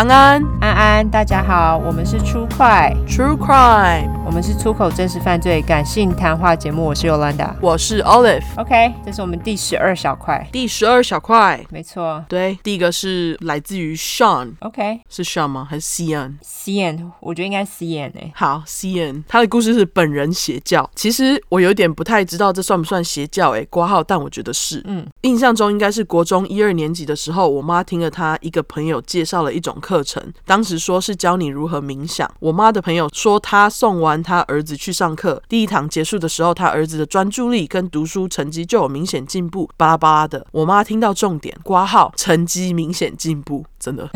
安安，安安，大家好，我们是出快 True Crime，我们是出口真实犯罪感性谈话节目，我是 Yolanda，我是 Olive。OK，这是我们第十二小块，第十二小块，没错，对，第一个是来自于 Sean。OK，是 Sean 吗？还是 Cian？Cian，我觉得应该 Cian 哎。好，Cian，他的故事是本人邪教。其实我有点不太知道这算不算邪教哎，挂号，但我觉得是。嗯，印象中应该是国中一二年级的时候，我妈听了他一个朋友介绍了一种课。程当时说是教你如何冥想。我妈的朋友说，他送完他儿子去上课，第一堂结束的时候，他儿子的专注力跟读书成绩就有明显进步，巴拉巴拉的。我妈听到重点，挂号成绩明显进步，真的。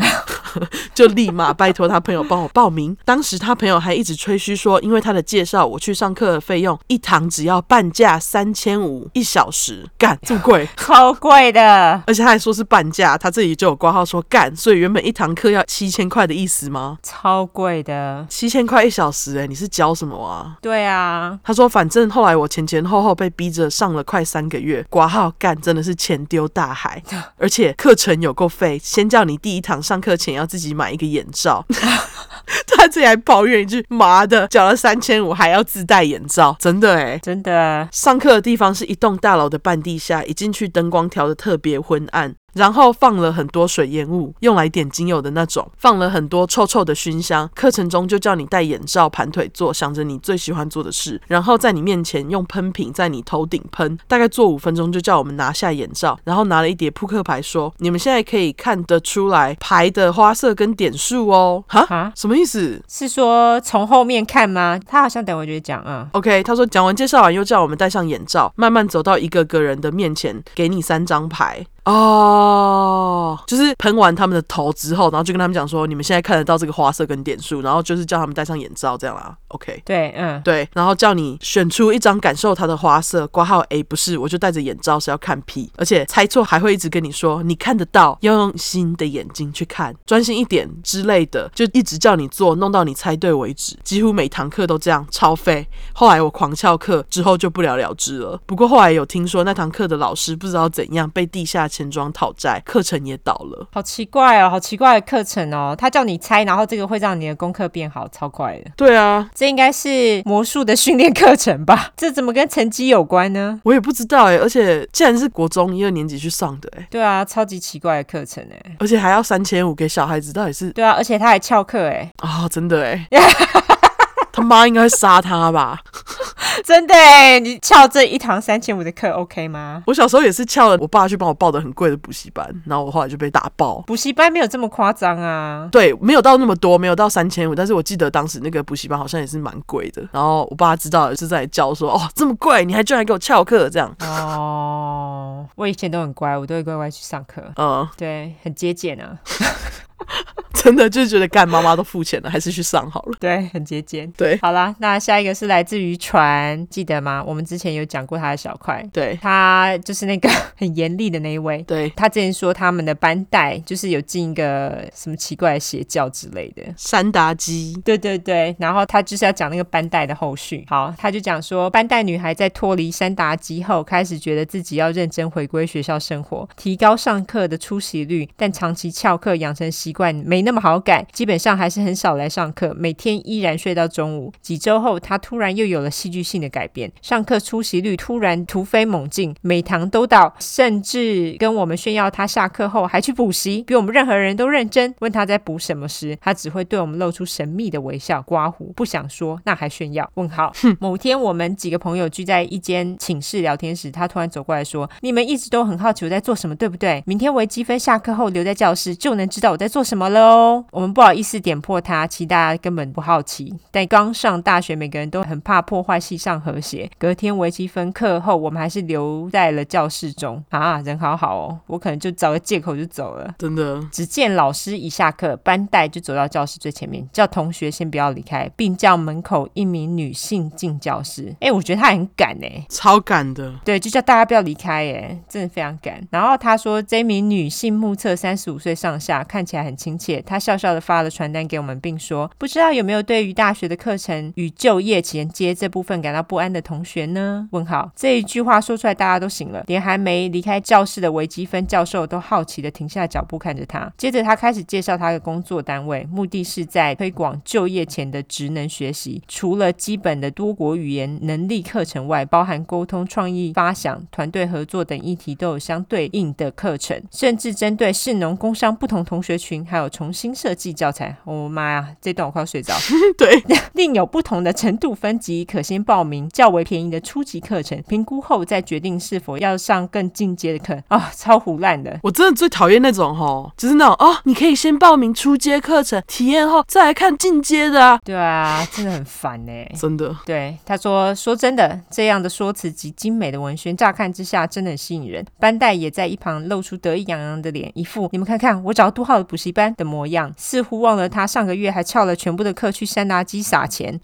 就立马拜托他朋友帮我报名。当时他朋友还一直吹嘘说，因为他的介绍，我去上课的费用一堂只要半价三千五一小时，干这么贵，超贵的。而且他还说是半价，他这里就有挂号说干，所以原本一堂课要七千块的意思吗？超贵的，七千块一小时，哎，你是教什么啊？对啊，他说反正后来我前前后后被逼着上了快三个月，挂号干真的是钱丢大海，而且课程有够费，先叫你第一堂上课前要。自己买一个眼罩，他自己还抱怨一句：“妈的，缴了三千五还要自带眼罩，真的哎，真的。”上课的地方是一栋大楼的半地下，一进去灯光调的特别昏暗。然后放了很多水烟雾，用来点精油的那种，放了很多臭臭的熏香。课程中就叫你戴眼罩，盘腿坐，想着你最喜欢做的事，然后在你面前用喷瓶在你头顶喷，大概做五分钟就叫我们拿下眼罩，然后拿了一叠扑克牌说：“你们现在可以看得出来牌的花色跟点数哦。”哈？什么意思？是说从后面看吗？他好像等会就会讲啊。OK，他说讲完介绍完又叫我们戴上眼罩，慢慢走到一个个人的面前，给你三张牌。哦，就是喷完他们的头之后，然后就跟他们讲说，你们现在看得到这个花色跟点数，然后就是叫他们戴上眼罩这样啦。OK，对，嗯，对，然后叫你选出一张感受它的花色，挂号 A 不是，我就戴着眼罩是要看 P，，而且猜错还会一直跟你说你看得到，要用新的眼睛去看，专心一点之类的，就一直叫你做，弄到你猜对为止。几乎每堂课都这样，超废。后来我狂翘课之后就不了了之了。不过后来有听说那堂课的老师不知道怎样被地下。钱庄讨债，课程也倒了，好奇怪哦，好奇怪的课程哦。他叫你猜，然后这个会让你的功课变好，超快的。对啊，这应该是魔术的训练课程吧？这怎么跟成绩有关呢？我也不知道哎。而且既然是国中一二年级去上的哎。对啊，超级奇怪的课程哎。而且还要三千五给小孩子，到底是？对啊，而且他还翘课哎。啊、哦，真的哎。他妈应该会杀他吧？真的哎，你翘这一堂三千五的课，OK 吗？我小时候也是翘了，我爸去帮我报的很贵的补习班，然后我后来就被打爆。补习班没有这么夸张啊？对，没有到那么多，没有到三千五，但是我记得当时那个补习班好像也是蛮贵的。然后我爸知道了，是在教说，哦，这么贵，你还居然还给我翘课这样？哦，我以前都很乖，我都会乖乖去上课。嗯，对，很节俭啊。真的就是觉得干妈妈都付钱了，还是去上好了。对，很节俭。对，好啦，那下一个是来自于船，记得吗？我们之前有讲过他的小块。对，他就是那个很严厉的那一位。对，他之前说他们的班带就是有进一个什么奇怪的邪教之类的。山达基。对对对，然后他就是要讲那个班带的后续。好，他就讲说，班带女孩在脱离山达基后，开始觉得自己要认真回归学校生活，提高上课的出席率，但长期翘课养成习惯，没那么。那么好改，基本上还是很少来上课，每天依然睡到中午。几周后，他突然又有了戏剧性的改变，上课出席率突然突飞猛进，每堂都到，甚至跟我们炫耀他下课后还去补习，比我们任何人都认真。问他在补什么时，他只会对我们露出神秘的微笑，刮胡，不想说，那还炫耀？问号。哼。某天我们几个朋友聚在一间寝室聊天时，他突然走过来说：“你们一直都很好奇我在做什么，对不对？明天微积分下课后留在教室，就能知道我在做什么喽。”我们不好意思点破他，其实大家根本不好奇。但刚上大学，每个人都很怕破坏系上和谐。隔天微积分课后，我们还是留在了教室中啊，人好好哦。我可能就找个借口就走了，真的。只见老师一下课，班带就走到教室最前面，叫同学先不要离开，并叫门口一名女性进教室。哎，我觉得他很赶哎，超赶的。对，就叫大家不要离开哎，真的非常赶。然后他说，这名女性目测三十五岁上下，看起来很亲切。他他笑笑的发了传单给我们，并说：“不知道有没有对于大学的课程与就业衔接这部分感到不安的同学呢？”问号，这一句话说出来，大家都醒了，连还没离开教室的微积分教授都好奇的停下脚步看着他。接着他开始介绍他的工作单位，目的是在推广就业前的职能学习，除了基本的多国语言能力课程外，包含沟通、创意发想、团队合作等议题都有相对应的课程，甚至针对市农工商不同同学群，还有重新设计教材。我、哦、妈呀，这段我快要睡着。对，另有不同的程度分级，可先报名较为便宜的初级课程，评估后再决定是否要上更进阶的课。啊、哦，超胡烂的！我真的最讨厌那种哦，就是那种哦，你可以先报名初阶课程，体验后再来看进阶的啊。对啊，真的很烦呢，真的。对，他说，说真的，这样的说辞及精美的文宣，乍看之下真的很吸引人。班代也在一旁露出得意洋洋的脸，一副你们看看我找多好的补习班的似乎忘了他上个月还翘了全部的课去山达基撒钱。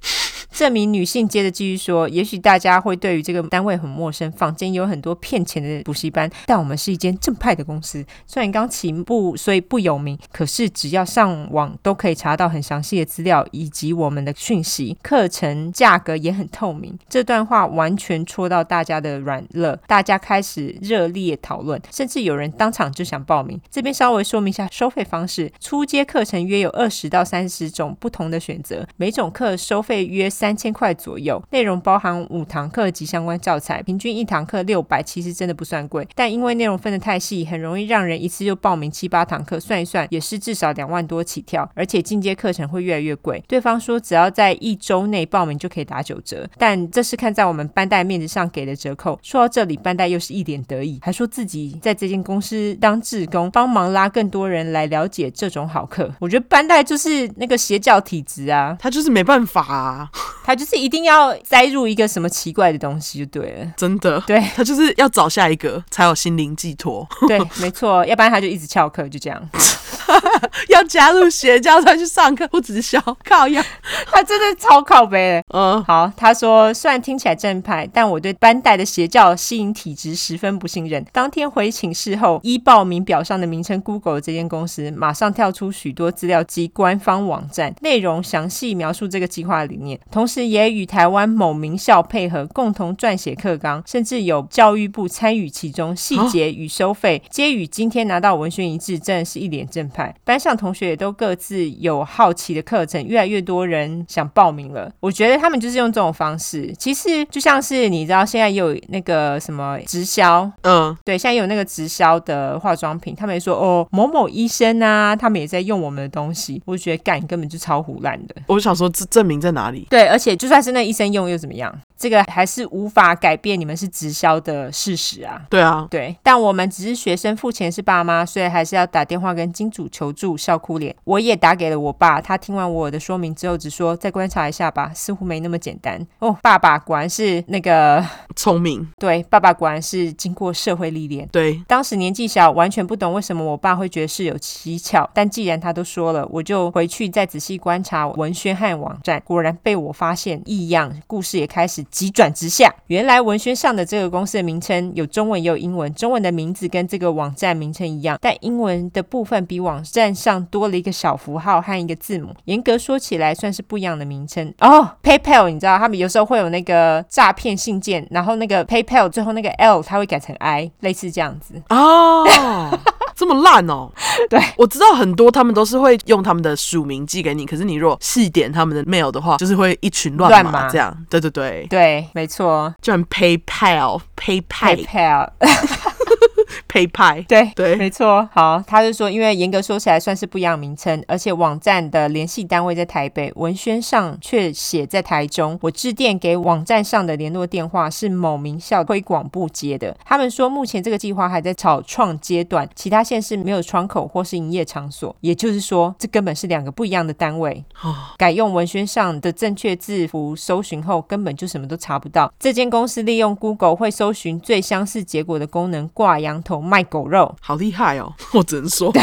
这名女性接着继续说：“也许大家会对于这个单位很陌生，坊间有很多骗钱的补习班，但我们是一间正派的公司。虽然刚起步，所以不有名，可是只要上网都可以查到很详细的资料以及我们的讯息，课程价格也很透明。”这段话完全戳到大家的软肋，大家开始热烈讨论，甚至有人当场就想报名。这边稍微说明一下收费方式：初阶课程约有二十到三十种不同的选择，每种课收费约三千块左右，内容包含五堂课及相关教材，平均一堂课六百，其实真的不算贵。但因为内容分得太细，很容易让人一次就报名七八堂课，算一算也是至少两万多起跳，而且进阶课程会越来越贵。对方说只要在一周内报名就可以打九折，但这是看在我们班代面子上给的折扣。说到这里，班代又是一脸得意，还说自己在这间公司当志工，帮忙拉更多人来了解这种好课。我觉得班代就是那个邪教体质啊，他就是没办法啊。他就是一定要栽入一个什么奇怪的东西就对了，真的，对，他就是要找下一个才有心灵寄托，对，没错，要不然他就一直翘课，就这样。要加入邪教才去上课，不直销靠腰，他真的超靠背的。嗯，好，他说虽然听起来正派，但我对班代的邪教吸引体质十分不信任。当天回寝室后，依报名表上的名称 Google 这间公司，马上跳出许多资料及官方网站，内容详细描述这个计划理念，同时也与台湾某名校配合，共同撰写课纲，甚至有教育部参与其中，细节与收费皆与今天拿到文宣一致，真的是一脸正派。班上同学也都各自有好奇的课程，越来越多人想报名了。我觉得他们就是用这种方式，其实就像是你知道，现在有那个什么直销，嗯，对，现在有那个直销的化妆品，他们也说哦，某某医生啊，他们也在用我们的东西。我觉得干根本就超胡烂的。我想说，这证明在哪里？对，而且就算是那医生用又怎么样？这个还是无法改变你们是直销的事实啊。对啊，对，但我们只是学生，付钱是爸妈，所以还是要打电话跟金主求助。笑哭脸，我也打给了我爸，他听完我的说明之后，只说再观察一下吧，似乎没那么简单。哦，爸爸果然是那个 聪明，对，爸爸果然是经过社会历练。对，当时年纪小，完全不懂为什么我爸会觉得事有蹊跷。但既然他都说了，我就回去再仔细观察文宣和网站，果然被我发现异样，故事也开始急转。直下，原来文宣上的这个公司的名称有中文也有英文，中文的名字跟这个网站名称一样，但英文的部分比网站上多了一个小符号和一个字母。严格说起来，算是不一样的名称哦。PayPal，你知道他们有时候会有那个诈骗信件，然后那个 PayPal 最后那个 L 它会改成 I，类似这样子哦。这么烂哦？对，我知道很多他们都是会用他们的署名寄给你，可是你若细点他们的 mail 的话，就是会一群乱码这样。对对对对，没错，就很 PayPal，PayPal。PayPal 配派对对，没错。好，他就说，因为严格说起来算是不一样名称，而且网站的联系单位在台北，文宣上却写在台中。我致电给网站上的联络电话是某名校推广部接的，他们说目前这个计划还在草创阶段，其他县市没有窗口或是营业场所，也就是说，这根本是两个不一样的单位。改用文宣上的正确字符搜寻后，根本就什么都查不到。这间公司利用 Google 会搜寻最相似结果的功能挂羊头卖狗肉，好厉害哦！我只能说。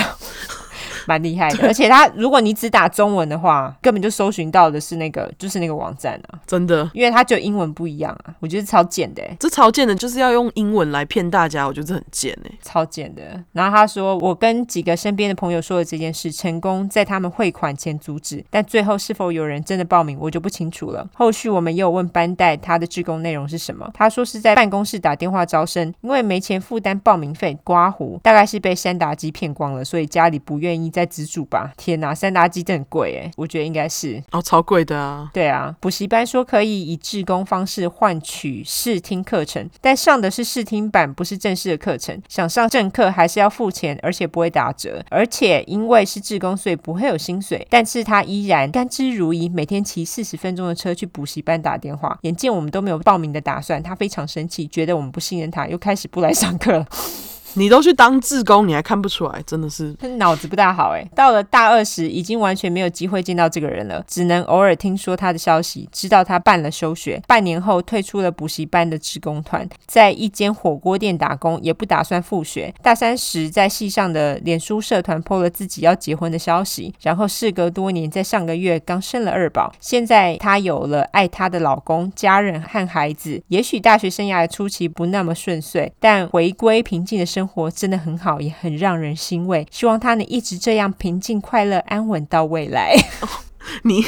蛮厉害的。而且他如果你只打中文的话，根本就搜寻到的是那个，就是那个网站啊，真的，因为他就英文不一样啊，我觉得超贱的。这超贱的，就是要用英文来骗大家，我觉得这很贱哎，超贱的。然后他说，我跟几个身边的朋友说了这件事，成功在他们汇款前阻止，但最后是否有人真的报名，我就不清楚了。后续我们也有问班代他的志工内容是什么，他说是在办公室打电话招生，因为没钱负担报名费，刮胡大概是被三达基骗光了，所以家里不愿意再资助吧。天哪，三大基真很贵哎，我觉得应该是哦，超贵的啊。对啊，补习班说可以以志工方式换取试听课程，但上的是试听版，不是正式的课程。想上正课还是要付钱，而且不会打折，而且因为是志工，所以不会有薪水。但是他依然甘之如饴，每天骑四十分钟的车去补习班打电话。眼见我们都没有报名的打算，他非常生气，觉得我们不信任他，又开始不来上课了。你都去当志工，你还看不出来，真的是脑子不大好哎。到了大二时，已经完全没有机会见到这个人了，只能偶尔听说他的消息，知道他办了休学，半年后退出了补习班的志工团，在一间火锅店打工，也不打算复学。大三时，在系上的脸书社团 po 了自己要结婚的消息，然后事隔多年，在上个月刚生了二宝，现在她有了爱她的老公、家人和孩子。也许大学生涯的初期不那么顺遂，但回归平静的生。活真的很好，也很让人欣慰。希望他能一直这样平静、快乐、安稳到未来。你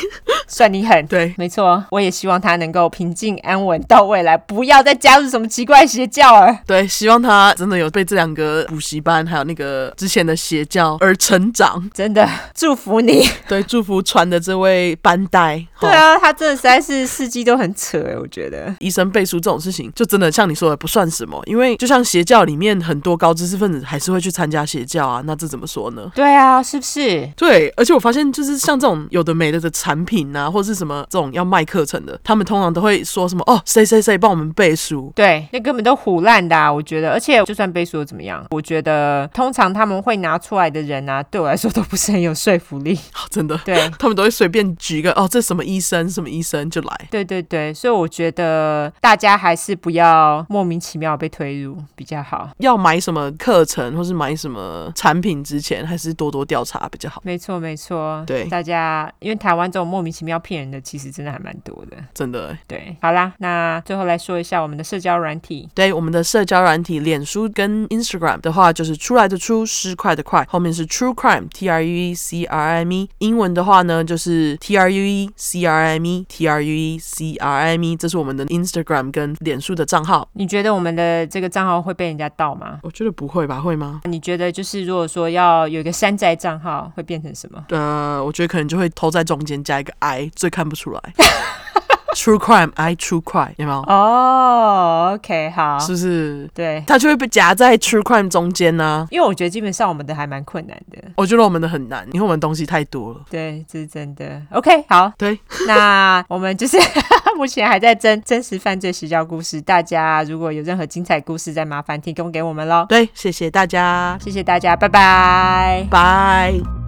算你狠，对，没错，我也希望他能够平静安稳到未来，不要再加入什么奇怪邪教了。对，希望他真的有被这两个补习班还有那个之前的邪教而成长，真的祝福你。对，祝福传的这位班代。对啊，他真的实在是事迹都很扯哎，我觉得医生背书这种事情，就真的像你说的不算什么，因为就像邪教里面很多高知识分子还是会去参加邪教啊，那这怎么说呢？对啊，是不是？对，而且我发现就是像这种有的没的的产品啊，或者是什么这种要卖课程的，他们通常都会说什么哦，谁谁谁帮我们背书，对，那根本都唬烂的啊，我觉得。而且就算背书又怎么样？我觉得通常他们会拿出来的人啊，对我来说都不是很有说服力。哦，真的，对，他们都会随便举一个哦，这什么医生什么医生就来。对对对，所以我觉得大家还是不要莫名其妙被推入比较好。要买什么课程或是买什么产品之前，还是多多调查比较好。没错没错，对大家，因为台湾这种莫名其妙骗人的，其实真的还蛮多的。真的，对，好啦，那最后来说一下我们的社交软体。对，我们的社交软体，脸书跟 Instagram 的话，就是出来的出，失快的快，后面是 True Crime，T R U E C R I M E。英文的话呢，就是 T R U E C R I M E，T R U E C R I M E。这是我们的 Instagram 跟脸书的账号。你觉得我们的这个账号会被人家盗吗？我觉得不会吧，会吗？你觉得就是如果说要有一个山寨账号，会变成什么？呃，我觉得可能就会偷在中间加一个 I，最看不出来。True crime, I true crime，有没有？哦、oh,，OK，好，是不是？对，它就会被夹在 True crime 中间呢、啊。因为我觉得基本上我们的还蛮困难的。我觉得我们的很难，因为我们东西太多了。对，这是真的。OK，好，对，那我们就是 目前还在真真实犯罪实教故事，大家如果有任何精彩故事，再麻烦提供给我们喽。对，谢谢大家，谢谢大家，拜拜，拜。